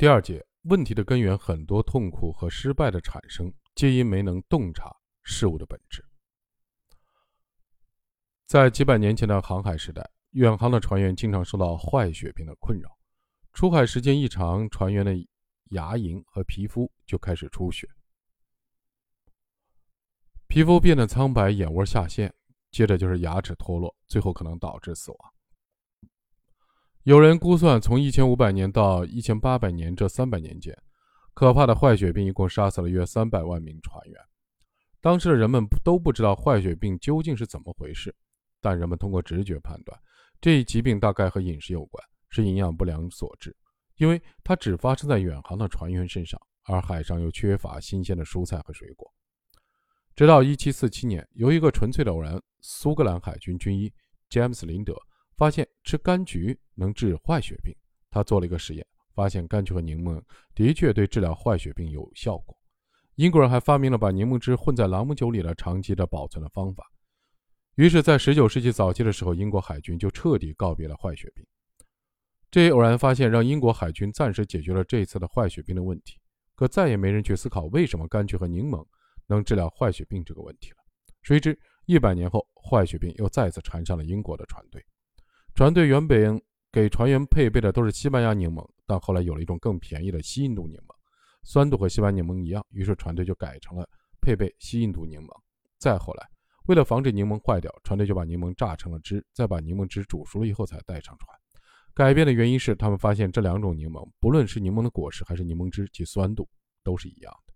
第二节，问题的根源很多痛苦和失败的产生，皆因没能洞察事物的本质。在几百年前的航海时代，远航的船员经常受到坏血病的困扰。出海时间一长，船员的牙龈和皮肤就开始出血，皮肤变得苍白，眼窝下陷，接着就是牙齿脱落，最后可能导致死亡。有人估算，从一千五百年到一千八百年这三百年间，可怕的坏血病一共杀死了约三百万名船员。当时的人们都不知道坏血病究竟是怎么回事。但人们通过直觉判断，这一疾病大概和饮食有关，是营养不良所致，因为它只发生在远航的船员身上，而海上又缺乏新鲜的蔬菜和水果。直到1747年，由一个纯粹的偶然，苏格兰海军军医詹姆斯·林德发现吃柑橘能治坏血病。他做了一个实验，发现柑橘和柠檬的确对治疗坏血病有效果。英国人还发明了把柠檬汁混在朗姆酒里的长期的保存的方法。于是，在19世纪早期的时候，英国海军就彻底告别了坏血病。这一偶然发现让英国海军暂时解决了这一次的坏血病的问题，可再也没人去思考为什么柑橘和柠檬能治疗坏血病这个问题了。谁知一百年后，坏血病又再次缠上了英国的船队。船队原本给船员配备的都是西班牙柠檬，但后来有了一种更便宜的西印度柠檬，酸度和西班牙柠檬一样，于是船队就改成了配备西印度柠檬。再后来。为了防止柠檬坏掉，船队就把柠檬榨成了汁，再把柠檬汁煮熟了以后才带上船。改变的原因是，他们发现这两种柠檬，不论是柠檬的果实还是柠檬汁，其酸度都是一样的。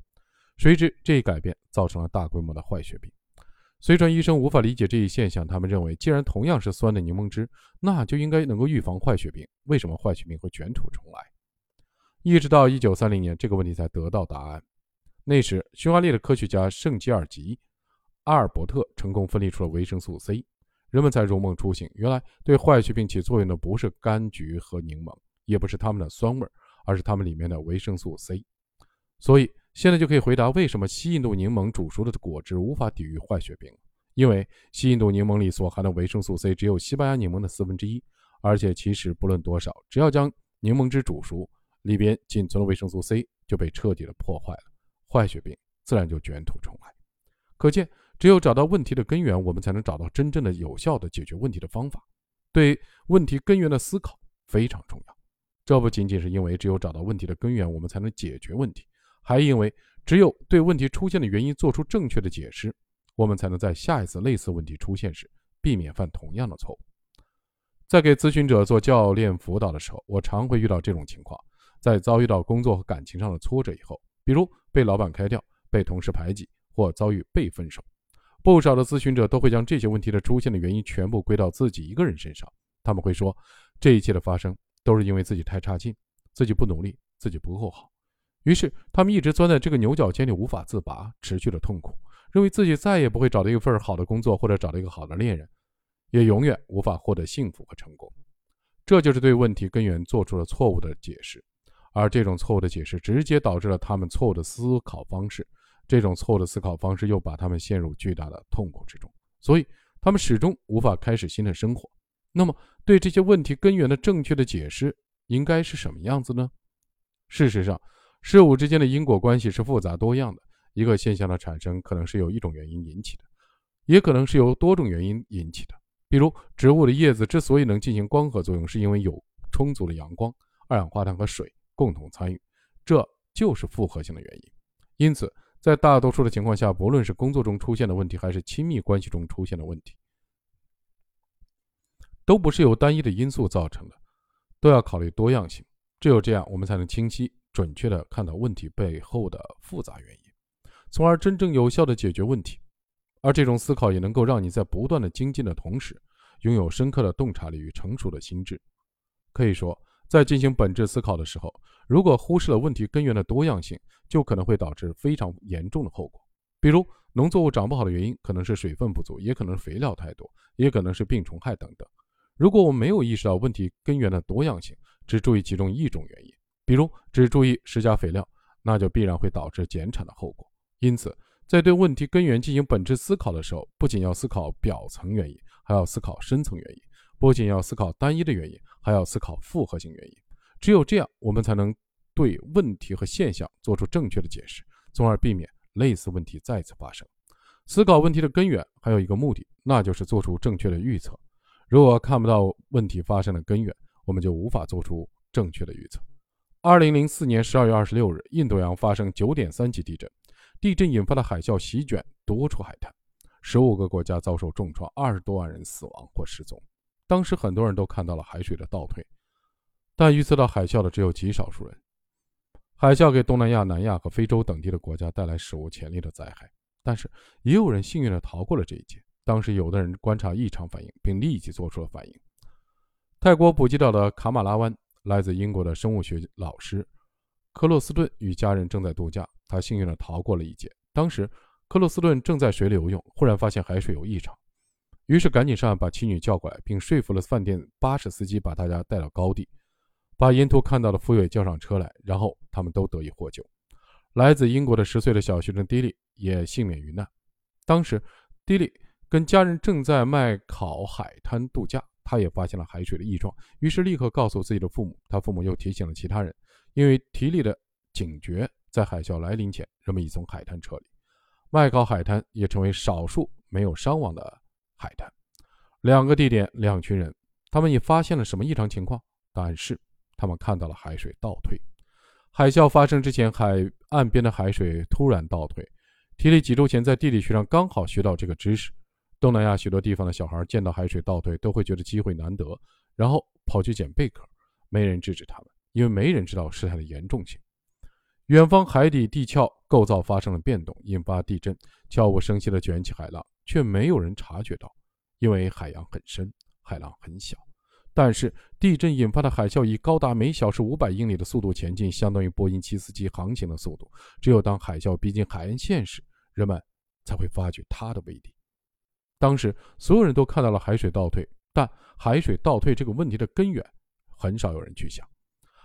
谁知这一改变造成了大规模的坏血病。随船医生无法理解这一现象，他们认为，既然同样是酸的柠檬汁，那就应该能够预防坏血病，为什么坏血病会卷土重来？一直到1930年，这个问题才得到答案。那时，匈牙利的科学家圣吉尔吉。阿尔伯特成功分离出了维生素 C，人们才如梦初醒。原来对坏血病起作用的不是柑橘和柠檬，也不是它们的酸味，而是它们里面的维生素 C。所以现在就可以回答为什么西印度柠檬煮熟了的果汁无法抵御坏血病。因为西印度柠檬里所含的维生素 C 只有西班牙柠檬的四分之一，而且其实不论多少，只要将柠檬汁煮熟，里边仅存的维生素 C 就被彻底的破坏了，坏血病自然就卷土重来。可见。只有找到问题的根源，我们才能找到真正的有效的解决问题的方法。对问题根源的思考非常重要。这不仅仅是因为只有找到问题的根源，我们才能解决问题，还因为只有对问题出现的原因做出正确的解释，我们才能在下一次类似问题出现时避免犯同样的错误。在给咨询者做教练辅导的时候，我常会遇到这种情况：在遭遇到工作和感情上的挫折以后，比如被老板开掉、被同事排挤或遭遇被分手。不少的咨询者都会将这些问题的出现的原因全部归到自己一个人身上。他们会说，这一切的发生都是因为自己太差劲，自己不努力，自己不够好。于是，他们一直钻在这个牛角尖里无法自拔，持续的痛苦，认为自己再也不会找到一份好的工作，或者找到一个好的恋人，也永远无法获得幸福和成功。这就是对问题根源做出了错误的解释，而这种错误的解释直接导致了他们错误的思考方式。这种错误的思考方式又把他们陷入巨大的痛苦之中，所以他们始终无法开始新的生活。那么，对这些问题根源的正确的解释应该是什么样子呢？事实上，事物之间的因果关系是复杂多样的。一个现象的产生可能是由一种原因引起的，也可能是由多种原因引起的。比如，植物的叶子之所以能进行光合作用，是因为有充足的阳光、二氧化碳和水共同参与，这就是复合性的原因。因此，在大多数的情况下，不论是工作中出现的问题，还是亲密关系中出现的问题，都不是由单一的因素造成的，都要考虑多样性。只有这样，我们才能清晰、准确地看到问题背后的复杂原因，从而真正有效地解决问题。而这种思考也能够让你在不断的精进的同时，拥有深刻的洞察力与成熟的心智。可以说。在进行本质思考的时候，如果忽视了问题根源的多样性，就可能会导致非常严重的后果。比如，农作物长不好的原因可能是水分不足，也可能是肥料太多，也可能是病虫害等等。如果我们没有意识到问题根源的多样性，只注意其中一种原因，比如只注意施加肥料，那就必然会导致减产的后果。因此，在对问题根源进行本质思考的时候，不仅要思考表层原因，还要思考深层原因。不仅要思考单一的原因，还要思考复合性原因。只有这样，我们才能对问题和现象做出正确的解释，从而避免类似问题再次发生。思考问题的根源还有一个目的，那就是做出正确的预测。如果看不到问题发生的根源，我们就无法做出正确的预测。二零零四年十二月二十六日，印度洋发生九点三级地震，地震引发的海啸席卷多处海滩，十五个国家遭受重创，二十多万人死亡或失踪。当时很多人都看到了海水的倒退，但预测到海啸的只有极少数人。海啸给东南亚、南亚和非洲等地的国家带来史无前例的灾害，但是也有人幸运地逃过了这一劫。当时有的人观察异常反应，并立即做出了反应。泰国普吉岛的卡马拉湾，来自英国的生物学老师克洛斯顿与家人正在度假，他幸运地逃过了一劫。当时克洛斯顿正在水里游泳，忽然发现海水有异常，于是赶紧上岸把妻女叫过来，并说服了饭店巴士司机把大家带到高地，把沿途看到的浮伟叫上车来，然后他们都得以获救。来自英国的十岁的小学生迪利也幸免于难。当时迪利。跟家人正在麦考海滩度假，他也发现了海水的异状，于是立刻告诉自己的父母。他父母又提醒了其他人，因为提利的警觉，在海啸来临前，人们已从海滩撤离。麦考海滩也成为少数没有伤亡的海滩。两个地点，两群人，他们也发现了什么异常情况？答案是，他们看到了海水倒退。海啸发生之前，海岸边的海水突然倒退。提利几周前在地理学上刚好学到这个知识。东南亚许多地方的小孩见到海水倒退，都会觉得机会难得，然后跑去捡贝壳。没人制止他们，因为没人知道事态的严重性。远方海底地壳构造发生了变动，引发地震，悄无声息地卷起海浪，却没有人察觉到，因为海洋很深，海浪很小。但是地震引发的海啸以高达每小时五百英里的速度前进，相当于波音七四七航行的速度。只有当海啸逼近海岸线时，人们才会发觉它的威力。当时所有人都看到了海水倒退，但海水倒退这个问题的根源，很少有人去想。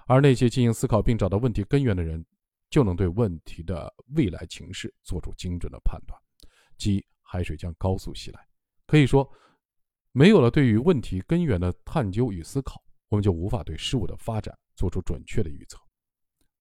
而那些进行思考并找到问题根源的人，就能对问题的未来情势做出精准的判断，即海水将高速袭来。可以说，没有了对于问题根源的探究与思考，我们就无法对事物的发展做出准确的预测。